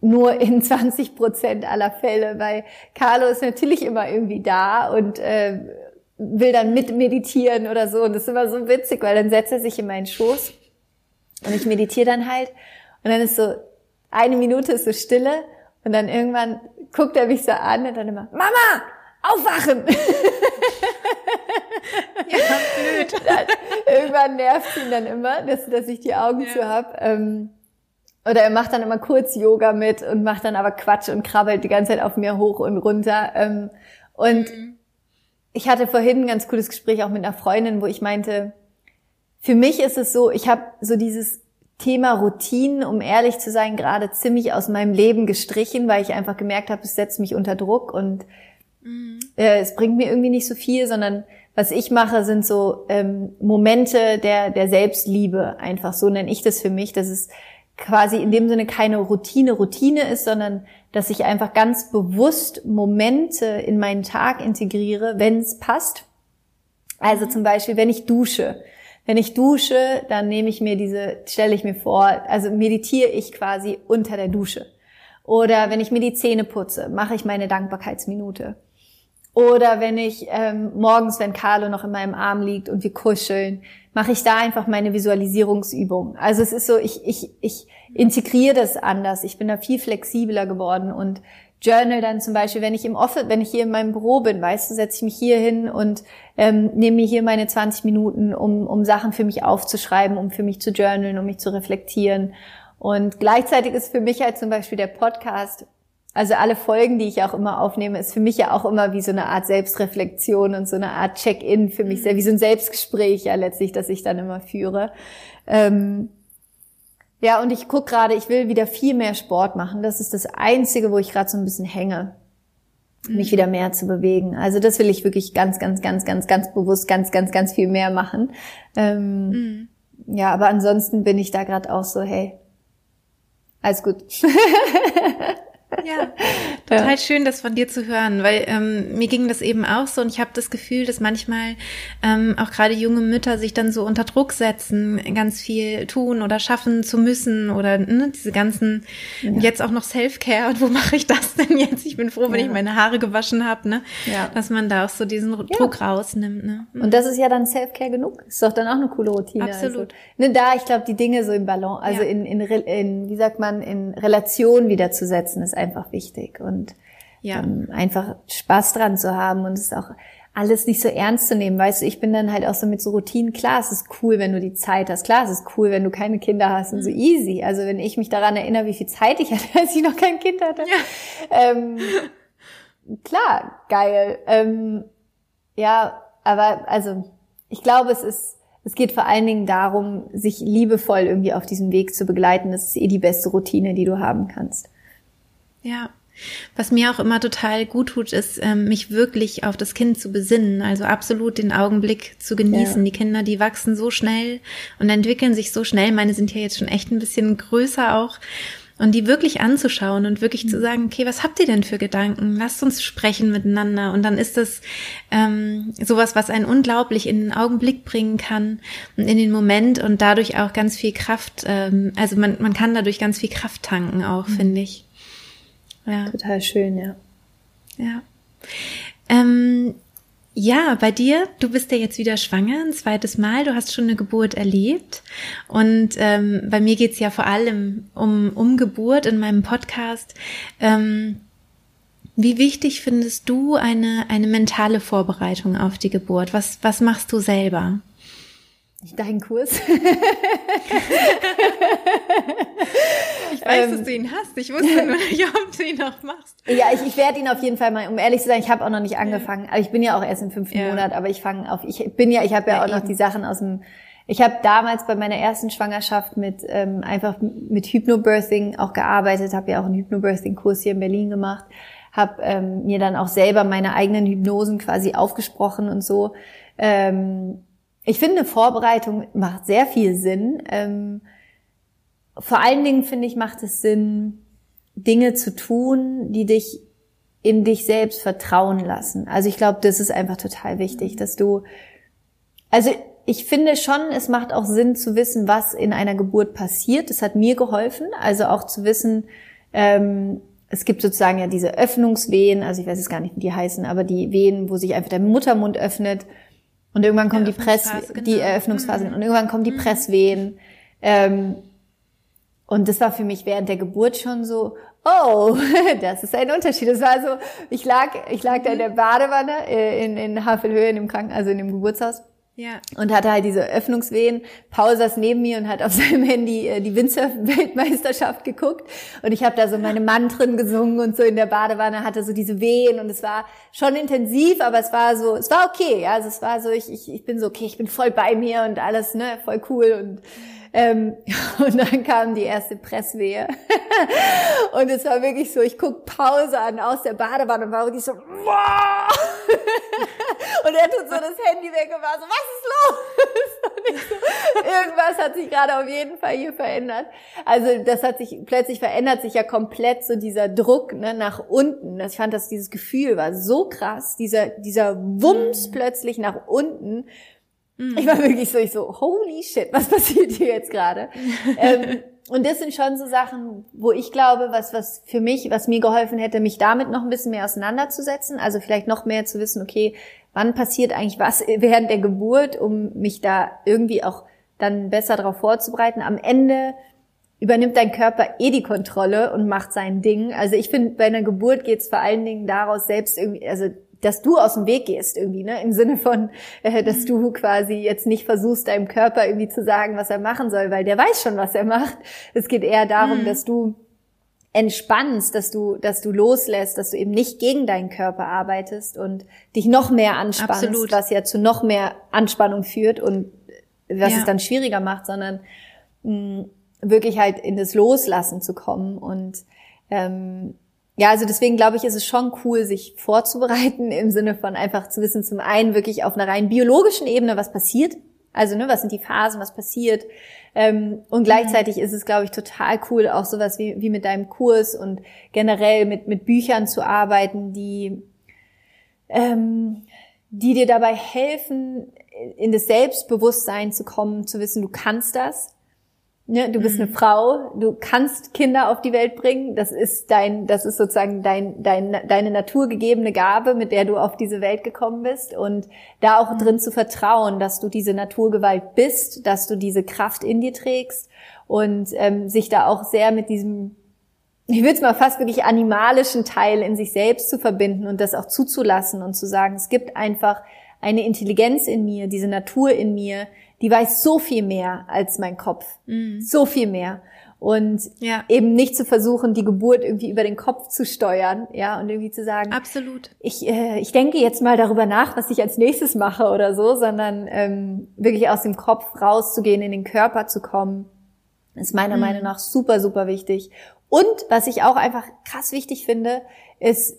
nur in 20 Prozent aller Fälle, weil Carlo ist natürlich immer irgendwie da und äh, will dann mit meditieren oder so. Und das ist immer so witzig, weil dann setzt er sich in meinen Schoß und ich meditiere dann halt. Und dann ist so, eine Minute ist so Stille und dann irgendwann guckt er mich so an und dann immer, Mama, aufwachen! ja, blöd. Dann, irgendwann nervt ihn dann immer, dass, dass ich die Augen ja. zu hab. Ähm, oder er macht dann immer kurz Yoga mit und macht dann aber Quatsch und krabbelt die ganze Zeit auf mir hoch und runter. Ähm, und mhm. ich hatte vorhin ein ganz cooles Gespräch auch mit einer Freundin, wo ich meinte, für mich ist es so, ich habe so dieses Thema Routinen, um ehrlich zu sein, gerade ziemlich aus meinem Leben gestrichen, weil ich einfach gemerkt habe, es setzt mich unter Druck und mhm. äh, es bringt mir irgendwie nicht so viel, sondern was ich mache, sind so ähm, Momente der, der Selbstliebe, einfach so nenne ich das für mich. Das ist quasi in dem Sinne keine Routine Routine ist, sondern dass ich einfach ganz bewusst Momente in meinen Tag integriere, wenn es passt. Also zum Beispiel, wenn ich dusche. Wenn ich dusche, dann nehme ich mir diese, stelle ich mir vor, also meditiere ich quasi unter der Dusche. Oder wenn ich mir die Zähne putze, mache ich meine Dankbarkeitsminute. Oder wenn ich ähm, morgens, wenn Carlo noch in meinem Arm liegt und wir kuscheln, mache ich da einfach meine Visualisierungsübung. Also es ist so, ich, ich, ich integriere das anders. Ich bin da viel flexibler geworden und Journal dann zum Beispiel, wenn ich im Office, wenn ich hier in meinem Büro bin, weißt du, setze ich mich hier hin und ähm, nehme mir hier meine 20 Minuten, um, um Sachen für mich aufzuschreiben, um für mich zu journalen, um mich zu reflektieren. Und gleichzeitig ist für mich halt zum Beispiel der Podcast also alle Folgen, die ich auch immer aufnehme, ist für mich ja auch immer wie so eine Art Selbstreflexion und so eine Art Check-in für mich, mhm. wie so ein Selbstgespräch ja letztlich, das ich dann immer führe. Ähm, ja, und ich guck gerade, ich will wieder viel mehr Sport machen. Das ist das Einzige, wo ich gerade so ein bisschen hänge, mhm. mich wieder mehr zu bewegen. Also das will ich wirklich ganz, ganz, ganz, ganz, ganz bewusst, ganz, ganz, ganz viel mehr machen. Ähm, mhm. Ja, aber ansonsten bin ich da gerade auch so, hey, alles gut. Ja, total ja. schön, das von dir zu hören, weil ähm, mir ging das eben auch so und ich habe das Gefühl, dass manchmal ähm, auch gerade junge Mütter sich dann so unter Druck setzen, ganz viel tun oder schaffen zu müssen oder ne, diese ganzen ja. jetzt auch noch Self-Care und wo mache ich das denn jetzt? Ich bin froh, wenn ja. ich meine Haare gewaschen habe, ne? Ja. Dass man da auch so diesen Druck rausnimmt. Ne? Mhm. Und das ist ja dann Self-Care genug. Ist doch dann auch eine coole Routine. Also. Absolut. Also, ne, da, ich glaube, die Dinge so im Ballon, also in, in, in, wie sagt man, in Relation wiederzusetzen, ist einfach wichtig und ja. ähm, einfach Spaß dran zu haben und es auch alles nicht so ernst zu nehmen. Weißt du, ich bin dann halt auch so mit so Routinen. Klar, es ist cool, wenn du die Zeit hast. Klar, es ist cool, wenn du keine Kinder hast und so mhm. easy. Also wenn ich mich daran erinnere, wie viel Zeit ich hatte, als ich noch kein Kind hatte. Ja. Ähm, klar, geil. Ähm, ja, aber also ich glaube, es ist es geht vor allen Dingen darum, sich liebevoll irgendwie auf diesem Weg zu begleiten. Das ist eh die beste Routine, die du haben kannst. Ja. Was mir auch immer total gut tut, ist, ähm, mich wirklich auf das Kind zu besinnen, also absolut den Augenblick zu genießen. Ja. Die Kinder, die wachsen so schnell und entwickeln sich so schnell. Meine sind ja jetzt schon echt ein bisschen größer auch. Und die wirklich anzuschauen und wirklich zu mhm. sagen, okay, was habt ihr denn für Gedanken? Lasst uns sprechen miteinander. Und dann ist das ähm, sowas, was einen unglaublich in den Augenblick bringen kann und in den Moment und dadurch auch ganz viel Kraft, ähm, also man, man kann dadurch ganz viel Kraft tanken auch, mhm. finde ich. Ja. Total schön, ja. Ja. Ähm, ja, bei dir, du bist ja jetzt wieder schwanger, ein zweites Mal, du hast schon eine Geburt erlebt. Und ähm, bei mir geht's ja vor allem um, um Geburt in meinem Podcast. Ähm, wie wichtig findest du eine, eine mentale Vorbereitung auf die Geburt? Was, was machst du selber? Dein Kurs. ich weiß, ähm, dass du ihn hast. Ich wusste nur nicht, ob du ihn noch machst. Ja, ich, ich werde ihn auf jeden Fall mal, um ehrlich zu sein, ich habe auch noch nicht angefangen. Aber ich bin ja auch erst im fünften ja. Monat, aber ich fange auf, ich bin ja, ich habe ja, ja, auch eben. noch die Sachen aus dem, ich habe damals bei meiner ersten Schwangerschaft mit ähm, einfach mit Hypnobirthing auch gearbeitet, habe ja auch einen Hypnobirthing-Kurs hier in Berlin gemacht, habe ähm, mir dann auch selber meine eigenen Hypnosen quasi aufgesprochen und so. Ähm, ich finde, Vorbereitung macht sehr viel Sinn. Ähm, vor allen Dingen finde ich, macht es Sinn, Dinge zu tun, die dich in dich selbst vertrauen lassen. Also ich glaube, das ist einfach total wichtig, dass du, also ich finde schon, es macht auch Sinn zu wissen, was in einer Geburt passiert. Das hat mir geholfen, also auch zu wissen, ähm, es gibt sozusagen ja diese Öffnungswehen, also ich weiß jetzt gar nicht, wie die heißen, aber die Wehen, wo sich einfach der Muttermund öffnet und irgendwann kommt die Press, genau. die Eröffnungsphase mhm. und irgendwann kommen die mhm. Presswehen. Ähm, und das war für mich während der Geburt schon so, oh, das ist ein Unterschied. Das war so, ich lag, ich lag da in der Badewanne äh, in, in Havelhöhe in dem Kranken, also in dem Geburtshaus ja. Und hatte halt diese Öffnungswehen. Paul saß neben mir und hat auf seinem Handy äh, die Windsurf-Weltmeisterschaft geguckt. Und ich habe da so meine Mantren gesungen und so in der Badewanne hatte so diese Wehen. Und es war schon intensiv, aber es war so, es war okay. Ja? Also es war so, ich, ich, ich bin so, okay, ich bin voll bei mir und alles, ne, voll cool. Und ähm, und dann kam die erste Presswehe. und es war wirklich so, ich guck Pause an aus der Badewanne und war wirklich so, wow! und er tut so das Handy weg und war so, was ist los? so, irgendwas hat sich gerade auf jeden Fall hier verändert. Also das hat sich, plötzlich verändert sich ja komplett so dieser Druck ne, nach unten. Ich fand, dass dieses Gefühl war so krass, dieser, dieser Wumms mhm. plötzlich nach unten ich war wirklich so, ich so, holy shit, was passiert hier jetzt gerade? ähm, und das sind schon so Sachen, wo ich glaube, was, was für mich, was mir geholfen hätte, mich damit noch ein bisschen mehr auseinanderzusetzen. Also vielleicht noch mehr zu wissen, okay, wann passiert eigentlich was während der Geburt, um mich da irgendwie auch dann besser darauf vorzubereiten. Am Ende übernimmt dein Körper eh die Kontrolle und macht sein Ding. Also ich finde, bei einer Geburt geht es vor allen Dingen daraus, selbst irgendwie, also dass du aus dem Weg gehst irgendwie, ne? Im Sinne von, äh, dass du quasi jetzt nicht versuchst, deinem Körper irgendwie zu sagen, was er machen soll, weil der weiß schon, was er macht. Es geht eher darum, mhm. dass du entspannst, dass du, dass du loslässt, dass du eben nicht gegen deinen Körper arbeitest und dich noch mehr anspannst, Absolut. was ja zu noch mehr Anspannung führt und was ja. es dann schwieriger macht, sondern mh, wirklich halt in das Loslassen zu kommen und ähm, ja, also deswegen glaube ich, ist es schon cool, sich vorzubereiten im Sinne von einfach zu wissen, zum einen wirklich auf einer rein biologischen Ebene, was passiert. Also, ne, was sind die Phasen, was passiert. Ähm, und gleichzeitig mhm. ist es, glaube ich, total cool, auch sowas wie, wie mit deinem Kurs und generell mit, mit Büchern zu arbeiten, die, ähm, die dir dabei helfen, in das Selbstbewusstsein zu kommen, zu wissen, du kannst das Ne, du bist mhm. eine Frau, du kannst Kinder auf die Welt bringen. Das ist dein, das ist sozusagen dein, dein, deine naturgegebene Gabe, mit der du auf diese Welt gekommen bist. Und da auch mhm. drin zu vertrauen, dass du diese Naturgewalt bist, dass du diese Kraft in dir trägst und ähm, sich da auch sehr mit diesem, ich würde es mal fast wirklich animalischen Teil in sich selbst zu verbinden und das auch zuzulassen und zu sagen, es gibt einfach eine Intelligenz in mir, diese Natur in mir, die weiß so viel mehr als mein Kopf. Mhm. So viel mehr. Und ja. eben nicht zu versuchen, die Geburt irgendwie über den Kopf zu steuern, ja, und irgendwie zu sagen, absolut. Ich, äh, ich denke jetzt mal darüber nach, was ich als nächstes mache oder so, sondern ähm, wirklich aus dem Kopf rauszugehen, in den Körper zu kommen, ist meiner mhm. Meinung nach super, super wichtig. Und was ich auch einfach krass wichtig finde, ist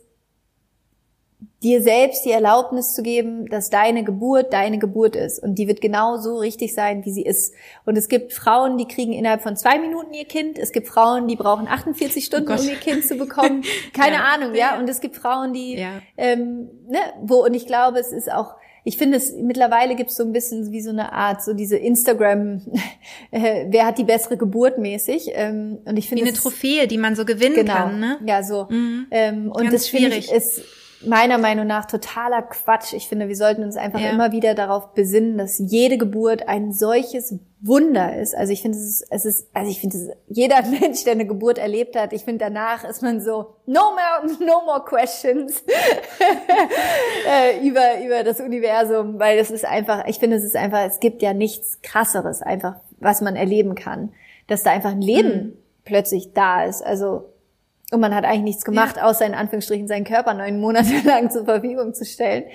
dir selbst die Erlaubnis zu geben, dass deine Geburt deine Geburt ist. Und die wird genau so richtig sein, wie sie ist. Und es gibt Frauen, die kriegen innerhalb von zwei Minuten ihr Kind. Es gibt Frauen, die brauchen 48 Stunden, oh um ihr Kind zu bekommen. Keine ja. Ahnung, ja. Und es gibt Frauen, die, ja. ähm, ne, wo, und ich glaube, es ist auch, ich finde es, mittlerweile gibt es so ein bisschen wie so eine Art, so diese Instagram, äh, wer hat die bessere Geburt mäßig. Ähm, und ich finde Wie eine Trophäe, die man so gewinnen genau, kann, ne? Ja, so. Mhm. Ähm, und Ganz das finde ich ist meiner Meinung nach totaler Quatsch. Ich finde, wir sollten uns einfach ja. immer wieder darauf besinnen, dass jede Geburt ein solches Wunder ist. Also ich finde, es ist, es ist, also ich finde, jeder Mensch, der eine Geburt erlebt hat, ich finde, danach ist man so, no more, no more questions äh, über, über das Universum, weil es ist einfach, ich finde, es ist einfach, es gibt ja nichts krasseres einfach, was man erleben kann, dass da einfach ein Leben mhm. plötzlich da ist. Also und man hat eigentlich nichts gemacht, ja. außer in Anführungsstrichen seinen Körper neun Monate lang zur Verfügung zu stellen.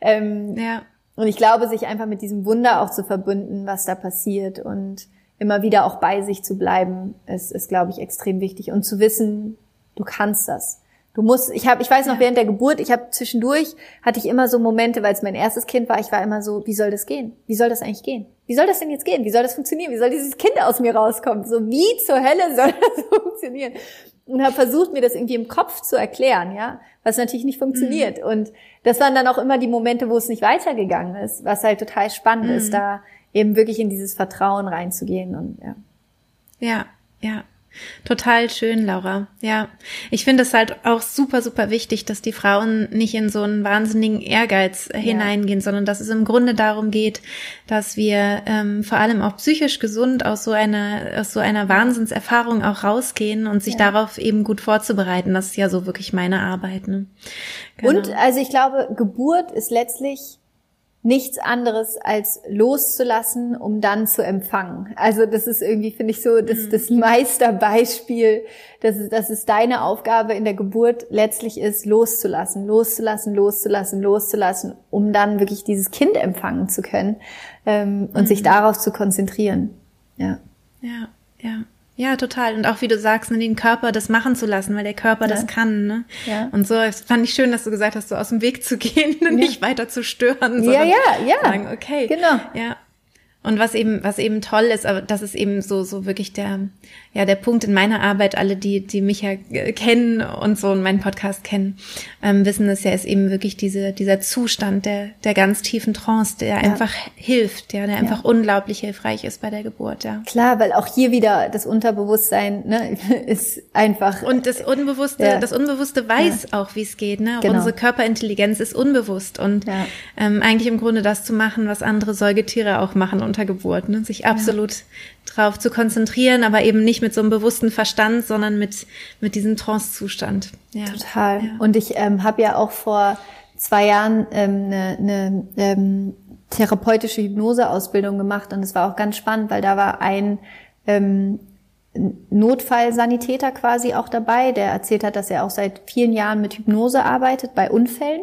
Ähm, ja. Und ich glaube, sich einfach mit diesem Wunder auch zu verbinden, was da passiert und immer wieder auch bei sich zu bleiben, ist, ist glaube ich, extrem wichtig. Und zu wissen, du kannst das. Du musst, ich habe, ich weiß noch ja. während der Geburt, ich habe zwischendurch hatte ich immer so Momente, weil es mein erstes Kind war, ich war immer so, wie soll das gehen? Wie soll das eigentlich gehen? Wie soll das denn jetzt gehen? Wie soll das funktionieren? Wie soll dieses Kind aus mir rauskommen? So wie zur Hölle soll das funktionieren? und habe versucht, mir das irgendwie im Kopf zu erklären, ja, was natürlich nicht funktioniert. Mhm. Und das waren dann auch immer die Momente, wo es nicht weitergegangen ist, was halt total spannend mhm. ist, da eben wirklich in dieses Vertrauen reinzugehen und ja. Ja, ja. Total schön, Laura. Ja, ich finde es halt auch super, super wichtig, dass die Frauen nicht in so einen wahnsinnigen Ehrgeiz ja. hineingehen, sondern dass es im Grunde darum geht, dass wir ähm, vor allem auch psychisch gesund aus so einer aus so einer Wahnsinnserfahrung auch rausgehen und sich ja. darauf eben gut vorzubereiten. Das ist ja so wirklich meine Arbeit. Ne? Genau. Und also ich glaube, Geburt ist letztlich nichts anderes als loszulassen, um dann zu empfangen. Also das ist irgendwie, finde ich so, das, mhm. das Meisterbeispiel, dass, es, dass es deine Aufgabe in der Geburt letztlich ist, loszulassen, loszulassen, loszulassen, loszulassen, um dann wirklich dieses Kind empfangen zu können ähm, und mhm. sich darauf zu konzentrieren. Ja. Ja, ja. Ja, total. Und auch wie du sagst, ne, den Körper das machen zu lassen, weil der Körper ja. das kann. Ne? Ja. Und so fand ich schön, dass du gesagt hast, so aus dem Weg zu gehen und ja. nicht weiter zu stören. Ja, ja, ja. Sagen, okay. Genau. Ja. Und was eben, was eben toll ist, aber das ist eben so, so wirklich der, ja, der Punkt in meiner Arbeit. Alle, die, die mich ja kennen und so und meinen Podcast kennen, ähm, wissen es ja, ist eben wirklich diese, dieser Zustand der, der ganz tiefen Trance, der ja. einfach hilft, ja, der einfach unglaublich hilfreich ist bei der Geburt, ja. Klar, weil auch hier wieder das Unterbewusstsein, ne, ist einfach. Und das Unbewusste, ja. das Unbewusste weiß auch, wie es geht, ne. Genau. Unsere Körperintelligenz ist unbewusst und ähm, eigentlich im Grunde das zu machen, was andere Säugetiere auch machen unter Geburt, ne? sich absolut ja. drauf zu konzentrieren, aber eben nicht mit so einem bewussten Verstand, sondern mit, mit diesem Trance-Zustand. Ja. Total. Ja. Und ich ähm, habe ja auch vor zwei Jahren ähm, eine, eine ähm, therapeutische Hypnoseausbildung gemacht und es war auch ganz spannend, weil da war ein ähm, Notfallsanitäter quasi auch dabei, der erzählt hat, dass er auch seit vielen Jahren mit Hypnose arbeitet bei Unfällen.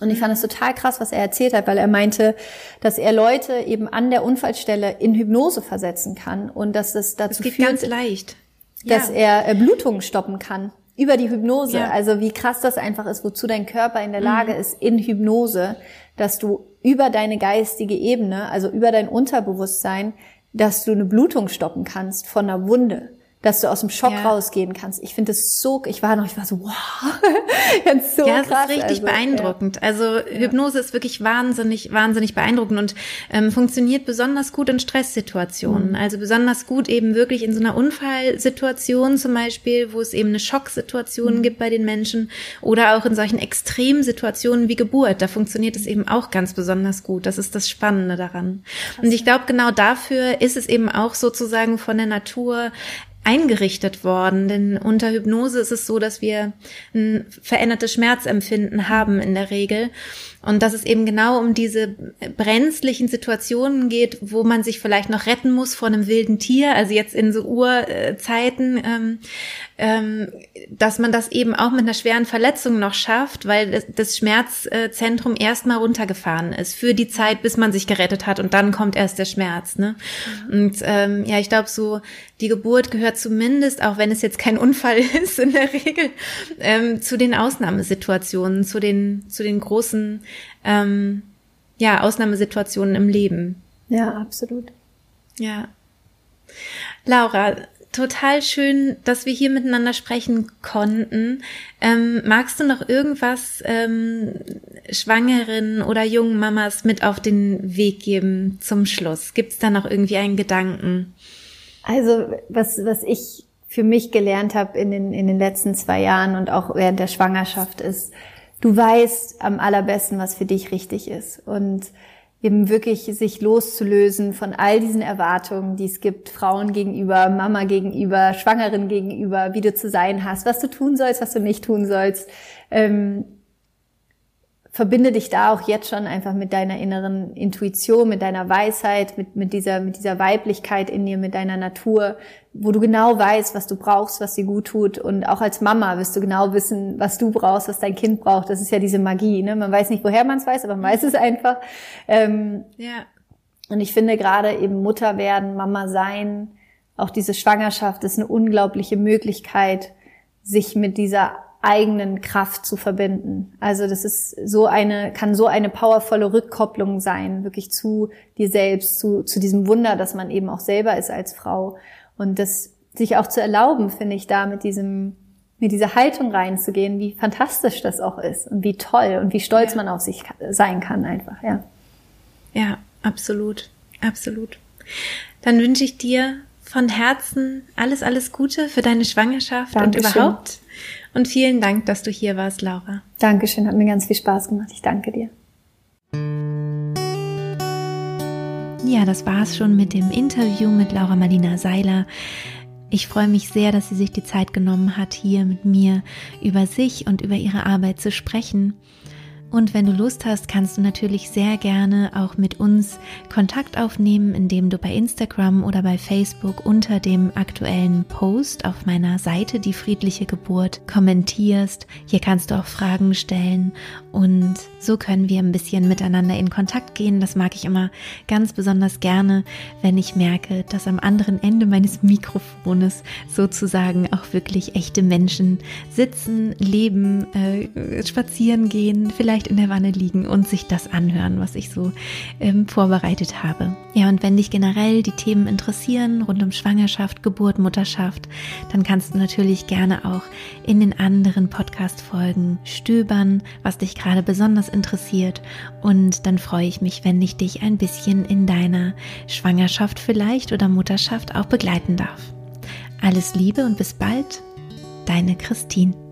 Und ich fand es total krass, was er erzählt hat, weil er meinte, dass er Leute eben an der Unfallstelle in Hypnose versetzen kann und dass es dazu das geht führt, ganz leicht. dass Ja. er äh, Blutungen stoppen kann über die Hypnose. Ja. Also wie krass das einfach ist, wozu dein Körper in der Lage ist in Hypnose, dass du über deine geistige Ebene, also über dein Unterbewusstsein, dass du eine Blutung stoppen kannst von einer Wunde. Dass du aus dem Schock Ja. rausgehen kannst. Ich finde es so, ich war noch, ich war so, wow, ganz so ja, es krass. ist richtig also, beeindruckend. Also Hypnose ist wirklich wahnsinnig, wahnsinnig beeindruckend und ähm, funktioniert besonders gut in Stresssituationen. Also besonders gut eben wirklich in so einer Unfallsituation zum Beispiel, wo es eben eine Schocksituation gibt bei den Menschen oder auch in solchen Extremsituationen wie Geburt. Da funktioniert es eben auch ganz besonders gut. Das ist das Spannende daran. Und ich glaube, genau dafür ist es eben auch sozusagen von der Natur eingerichtet worden. Denn unter Hypnose ist es so, dass wir ein verändertes Schmerzempfinden haben in der Regel. Und dass es eben genau um diese brenzlichen Situationen geht, wo man sich vielleicht noch retten muss vor einem wilden Tier, also jetzt in so Urzeiten, ähm, ähm, dass man das eben auch mit einer schweren Verletzung noch schafft, weil das, Schmerzzentrum erstmal runtergefahren ist für die Zeit, bis man sich gerettet hat und dann kommt erst der Schmerz. Ne? Und ähm, ja, ich glaube so, die Geburt gehört zumindest, auch wenn es jetzt kein Unfall ist in der Regel, ähm, zu den Ausnahmesituationen, zu den, zu den großen ähm, ja, Ausnahmesituationen im Leben. Ja, absolut. Ja. Laura, total schön, dass wir hier miteinander sprechen konnten. Ähm, magst du noch irgendwas ähm, Schwangeren oder jungen Mamas mit auf den Weg geben zum Schluss? Gibt es da noch irgendwie einen Gedanken? Also was, was ich für mich gelernt habe in den, in den letzten zwei Jahren und auch während der Schwangerschaft ist, du weißt am allerbesten, was für dich richtig ist. Und eben wirklich sich loszulösen von all diesen Erwartungen, die es gibt, Frauen gegenüber, Mama gegenüber, Schwangeren gegenüber, wie du zu sein hast, was du tun sollst, was du nicht tun sollst. Ähm, verbinde dich da auch jetzt schon einfach mit deiner inneren Intuition, mit deiner Weisheit, mit, mit dieser, mit dieser Weiblichkeit in dir, mit deiner Natur, wo du genau weißt, was du brauchst, was dir gut tut. Und auch als Mama wirst du genau wissen, was du brauchst, was dein Kind braucht. Das ist ja diese Magie. Ne? Man weiß nicht, woher man es weiß, aber man weiß es einfach. Ähm, Ja. und ich finde gerade eben Mutter werden, Mama sein, auch diese Schwangerschaft ist eine unglaubliche Möglichkeit, sich mit dieser eigenen Kraft zu verbinden. Also das ist so eine, kann so eine powervolle Rückkopplung sein, wirklich zu dir selbst, zu, zu diesem Wunder, dass man eben auch selber ist als Frau. Und das sich auch zu erlauben, finde ich, da mit diesem, mit dieser Haltung reinzugehen, wie fantastisch das auch ist und wie toll und wie stolz Ja. man auf sich sein kann einfach, ja. Ja, absolut, absolut. Dann wünsche ich dir von Herzen alles, alles Gute für deine Schwangerschaft Dankeschön. und überhaupt. Und vielen Dank, dass du hier warst, Laura. Dankeschön, hat mir ganz viel Spaß gemacht. Ich danke dir. Ja, das war's schon mit dem Interview mit Laura Marlina Seiler. Ich freue mich sehr, dass sie sich die Zeit genommen hat, hier mit mir über sich und über ihre Arbeit zu sprechen. Und wenn du Lust hast, kannst du natürlich sehr gerne auch mit uns Kontakt aufnehmen, indem du bei Instagram oder bei Facebook unter dem aktuellen Post auf meiner Seite Die friedliche Geburt kommentierst. Hier kannst du auch Fragen stellen und so können wir ein bisschen miteinander in Kontakt gehen. Das mag ich immer ganz besonders gerne, wenn ich merke, dass am anderen Ende meines Mikrofones sozusagen auch wirklich echte Menschen sitzen, leben, äh, spazieren gehen, vielleicht in der Wanne liegen und sich das anhören, was ich so ähm, vorbereitet habe. Ja, und wenn dich generell die Themen interessieren rund um Schwangerschaft, Geburt, Mutterschaft, dann kannst du natürlich gerne auch in den anderen Podcast-Folgen stöbern, was dich gerade besonders interessiert. Und dann freue ich mich, wenn ich dich ein bisschen in deiner Schwangerschaft vielleicht oder Mutterschaft auch begleiten darf. Alles Liebe und bis bald, deine Christine.